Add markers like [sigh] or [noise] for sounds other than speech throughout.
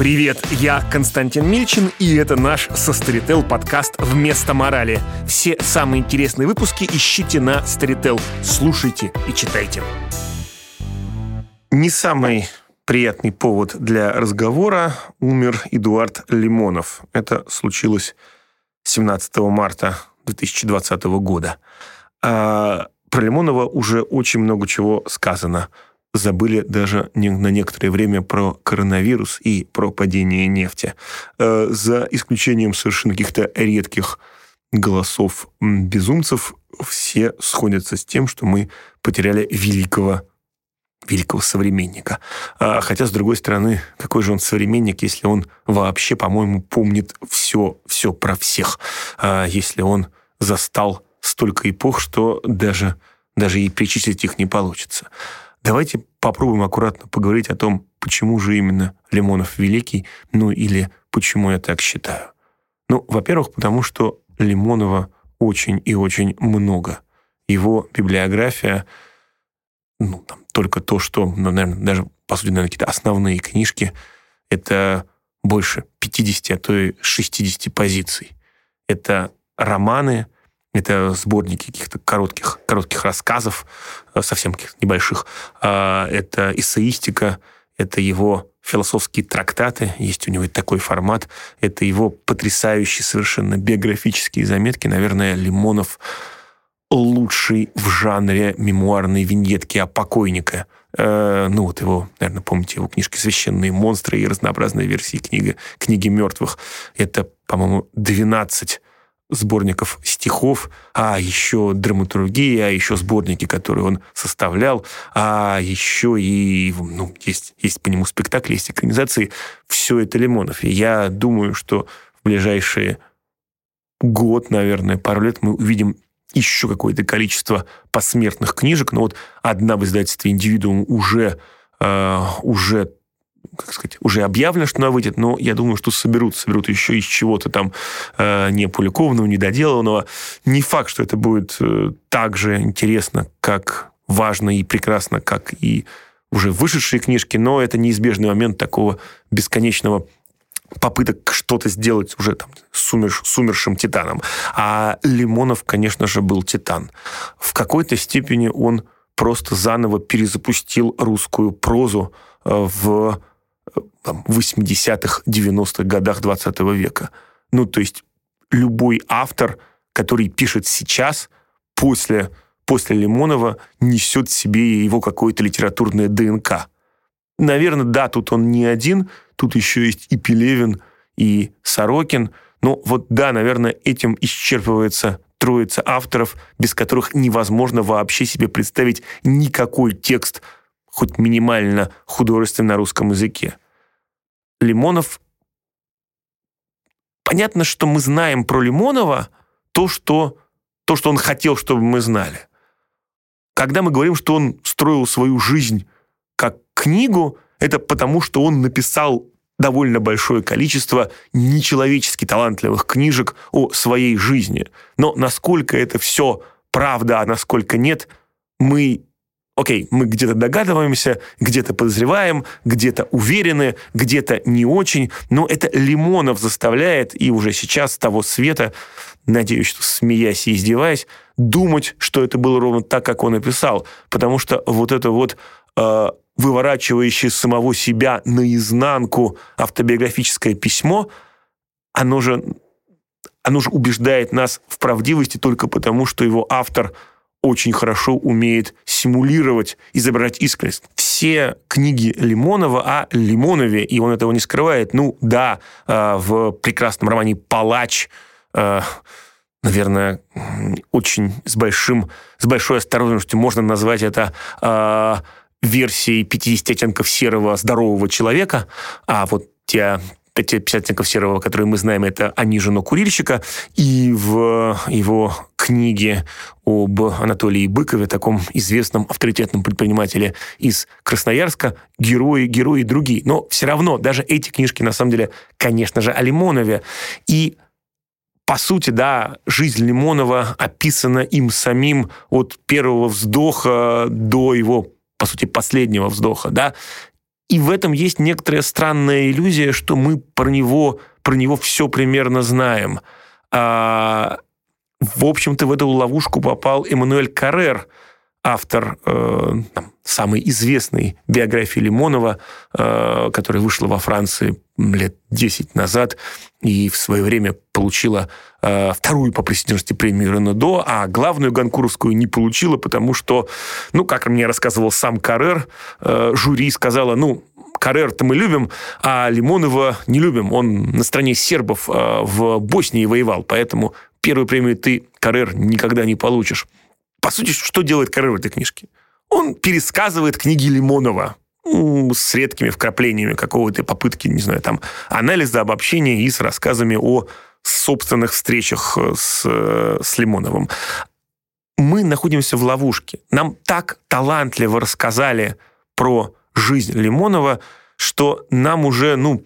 Привет, я Константин Мильчин, и это наш со Storytel подкаст «Вместо морали». Все самые интересные выпуски ищите на Storytel. Слушайте и читайте. Не самый приятный повод для разговора умер Эдуард Лимонов. Это случилось 17 марта 2020 года. А про Лимонова уже очень много чего сказано – забыли даже на некоторое время про коронавирус и про падение нефти. Э, за исключением совершенно каких-то редких голосов безумцев, все сходятся с тем, что мы потеряли великого великого современника. А, хотя, с другой стороны, какой же он современник, если он вообще, по-моему, помнит все, все про всех, а, если он застал столько эпох, что даже, даже и перечислить их не получится. Давайте попробуем аккуратно поговорить о том, почему же именно Лимонов великий, ну или почему я так считаю. Ну, во-первых, потому что Лимонова очень и очень много. Его библиография, ну, там, только то, что, ну, наверное, даже, по сути, наверное, какие-то основные книжки, это больше 50, а то и 60 позиций. Это романы, это сборники каких-то коротких, коротких рассказов, э, совсем небольших. А, это эссеистика, это его философские трактаты, есть у него такой формат, это его потрясающие совершенно биографические заметки. Наверное, Лимонов лучший в жанре мемуарной виньетки о покойнике. Э, ну вот его, наверное, помните его книжки «Священные монстры» и разнообразные версии книги, книги мертвых. Это, по-моему, 12 сборников стихов, а еще драматургия, а еще сборники, которые он составлял, а еще и ну, есть, есть по нему спектакли, есть экранизации. Все это Лимонов. И я думаю, что в ближайшие год, наверное, пару лет мы увидим еще какое-то количество посмертных книжек. Но вот одна в издательстве «Индивидуум» уже, э, уже как сказать, уже объявлено, что она выйдет, но я думаю, что соберут, соберут еще из чего-то там э, не опубликованного, недоделанного. Не факт, что это будет э, так же интересно, как важно и прекрасно, как и уже вышедшие книжки, но это неизбежный момент такого бесконечного попыток что-то сделать уже там с, умерш, с умершим титаном. А Лимонов, конечно же, был титан. В какой-то степени он просто заново перезапустил русскую прозу э, в 80-х, 90-х годах 20 века. Ну, то есть любой автор, который пишет сейчас, после, после Лимонова, несет в себе его какое-то литературное ДНК. Наверное, да, тут он не один, тут еще есть и Пелевин, и Сорокин. Но вот да, наверное, этим исчерпывается троица авторов, без которых невозможно вообще себе представить никакой текст – хоть минимально художественно на русском языке. Лимонов... Понятно, что мы знаем про Лимонова то, что, то, что он хотел, чтобы мы знали. Когда мы говорим, что он строил свою жизнь как книгу, это потому, что он написал довольно большое количество нечеловечески талантливых книжек о своей жизни. Но насколько это все правда, а насколько нет, мы окей, мы где-то догадываемся, где-то подозреваем, где-то уверены, где-то не очень, но это Лимонов заставляет, и уже сейчас того света, надеюсь, что смеясь и издеваясь, думать, что это было ровно так, как он написал, потому что вот это вот э, выворачивающее самого себя наизнанку автобиографическое письмо, оно же, оно же убеждает нас в правдивости только потому, что его автор – очень хорошо умеет симулировать, изображать искренность. Все книги Лимонова о Лимонове, и он этого не скрывает. Ну да, э, в прекрасном романе «Палач» э, наверное, очень с, большим, с большой осторожностью можно назвать это э, версией 50 оттенков серого здорового человека, а вот те 50 оттенков серого, которые мы знаем, это «Они курильщика», и в его книге об Анатолии Быкове, таком известном авторитетном предпринимателе из Красноярска, герои, герои другие. Но все равно даже эти книжки, на самом деле, конечно же, о Лимонове. И по сути, да, жизнь Лимонова описана им самим от первого вздоха до его, по сути, последнего вздоха, да. И в этом есть некоторая странная иллюзия, что мы про него, про него все примерно знаем. А, в общем-то, в эту ловушку попал Эммануэль Каррер, автор э, там, самой известной биографии Лимонова, э, которая вышла во Франции лет 10 назад и в свое время получила э, вторую по престижности премию Ренадо, а главную Ганкуровскую не получила, потому что, ну, как мне рассказывал сам Каррер, э, жюри сказала, ну, Каррер-то мы любим, а Лимонова не любим. Он на стороне сербов э, в Боснии воевал, поэтому первую премию ты, Каррер, никогда не получишь. По сути, что делает Каррер в этой книжке? Он пересказывает книги Лимонова с редкими вкраплениями какого-то попытки, не знаю, там, анализа, обобщения и с рассказами о собственных встречах э, с, э, с Лимоновым. Мы находимся в ловушке. Нам так талантливо рассказали про жизнь Лимонова, что нам уже, ну,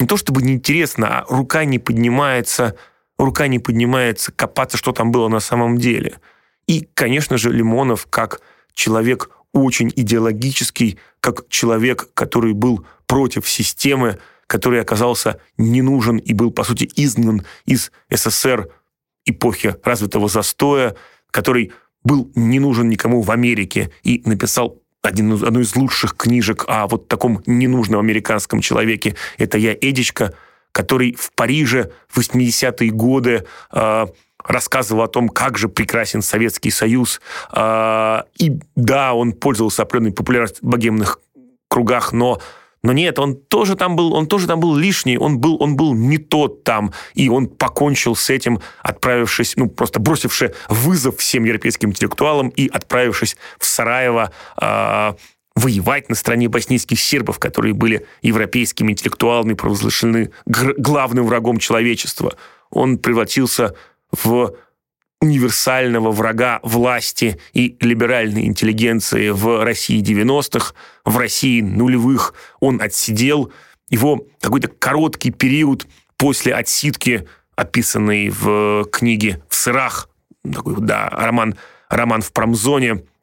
не то чтобы неинтересно, а рука не поднимается, рука не поднимается копаться, что там было на самом деле. И, конечно же, Лимонов, как человек очень идеологический, как человек, который был против системы, который оказался не нужен и был, по сути, изгнан из СССР эпохи развитого застоя, который был не нужен никому в Америке и написал один, одну из лучших книжек о вот таком ненужном американском человеке. Это «Я, Эдичка», который в Париже в 80-е годы э, рассказывал о том, как же прекрасен Советский Союз. Э, и да, он пользовался определенной популярностью в богемных кругах, но но нет, он тоже там был, он тоже там был лишний, он был, он был не тот там, и он покончил с этим, отправившись, ну просто бросивши вызов всем европейским интеллектуалам и отправившись в Сараево э, воевать на стороне боснийских сербов, которые были европейскими интеллектуалами, провозглашены главным врагом человечества. Он превратился в универсального врага власти и либеральной интеллигенции в России 90-х, в России нулевых. Он отсидел. Его какой-то короткий период после отсидки, описанный в книге «В сырах», такой, да, роман, роман в промзоне –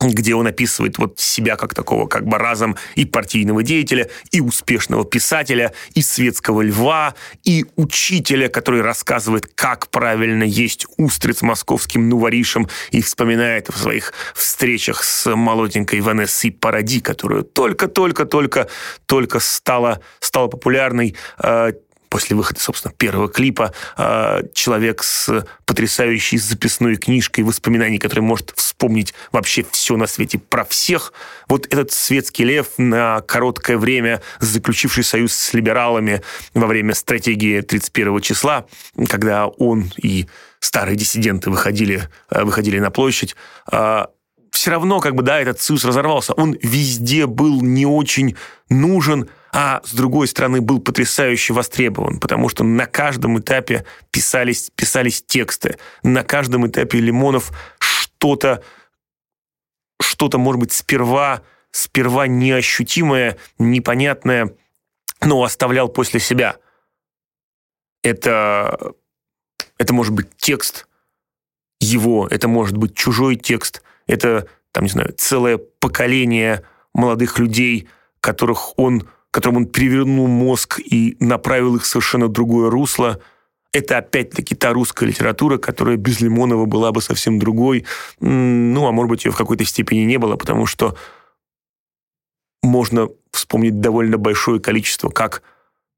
где он описывает вот себя как такого как бы разом и партийного деятеля, и успешного писателя, и светского льва, и учителя, который рассказывает, как правильно есть устриц московским нуворишем, и вспоминает в своих встречах с молоденькой Ванессой Паради, которая только-только-только-только стала, стала популярной, э, после выхода, собственно, первого клипа, а, человек с потрясающей записной книжкой воспоминаний, который может вспомнить вообще все на свете про всех. Вот этот светский лев на короткое время, заключивший союз с либералами во время стратегии 31 числа, когда он и старые диссиденты выходили, а, выходили на площадь, а, все равно, как бы, да, этот союз разорвался. Он везде был не очень нужен, а с другой стороны был потрясающе востребован, потому что на каждом этапе писались, писались тексты, на каждом этапе Лимонов что-то, что-то, может быть, сперва, сперва неощутимое, непонятное, но оставлял после себя. Это, это может быть текст его, это может быть чужой текст, это, там, не знаю, целое поколение молодых людей, которых он которым он перевернул мозг и направил их в совершенно другое русло. Это опять-таки та русская литература, которая без Лимонова была бы совсем другой. Ну, а может быть, ее в какой-то степени не было, потому что можно вспомнить довольно большое количество как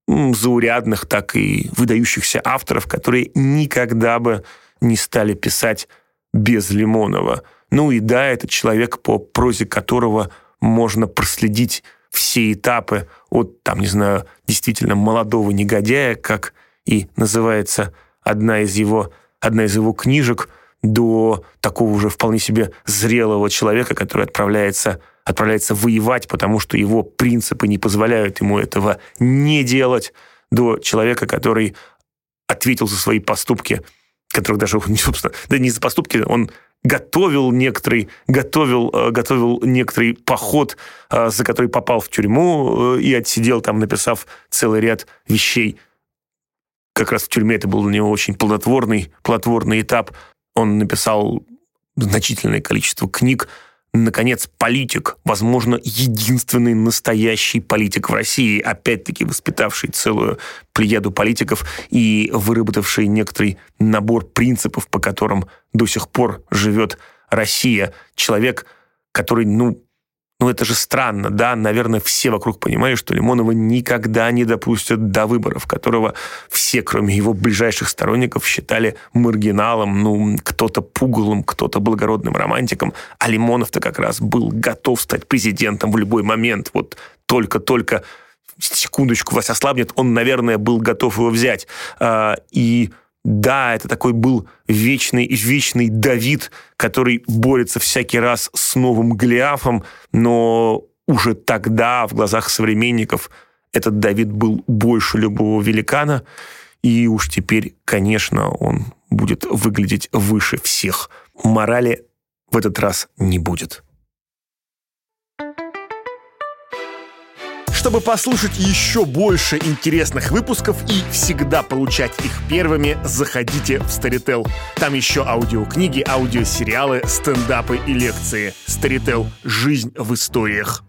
заурядных, так и выдающихся авторов, которые никогда бы не стали писать без Лимонова. Ну и да, это человек, по прозе которого можно проследить все этапы от, там, не знаю, действительно молодого негодяя, как и называется одна из его, одна из его книжек, до такого уже вполне себе зрелого человека, который отправляется, отправляется воевать, потому что его принципы не позволяют ему этого не делать, до человека, который ответил за свои поступки, которых даже, [laughs] собственно, да не за поступки, он готовил некоторый, готовил, э, готовил некоторый поход, э, за который попал в тюрьму э, и отсидел там, написав целый ряд вещей. Как раз в тюрьме это был для него очень плодотворный, плодотворный этап. Он написал значительное количество книг, наконец, политик, возможно, единственный настоящий политик в России, опять-таки воспитавший целую плеяду политиков и выработавший некоторый набор принципов, по которым до сих пор живет Россия. Человек, который, ну, ну это же странно, да? Наверное, все вокруг понимали, что Лимонова никогда не допустят до выборов, которого все, кроме его ближайших сторонников, считали маргиналом, ну, кто-то пугалом, кто-то благородным романтиком. А Лимонов-то как раз был готов стать президентом в любой момент. Вот только-только секундочку вас ослабнет, он, наверное, был готов его взять. А, и да, это такой был вечный, вечный Давид, который борется всякий раз с новым Голиафом, но уже тогда в глазах современников этот Давид был больше любого великана, и уж теперь, конечно, он будет выглядеть выше всех. Морали в этот раз не будет. Чтобы послушать еще больше интересных выпусков и всегда получать их первыми, заходите в Storytel. Там еще аудиокниги, аудиосериалы, стендапы и лекции. Storytel. Жизнь в историях.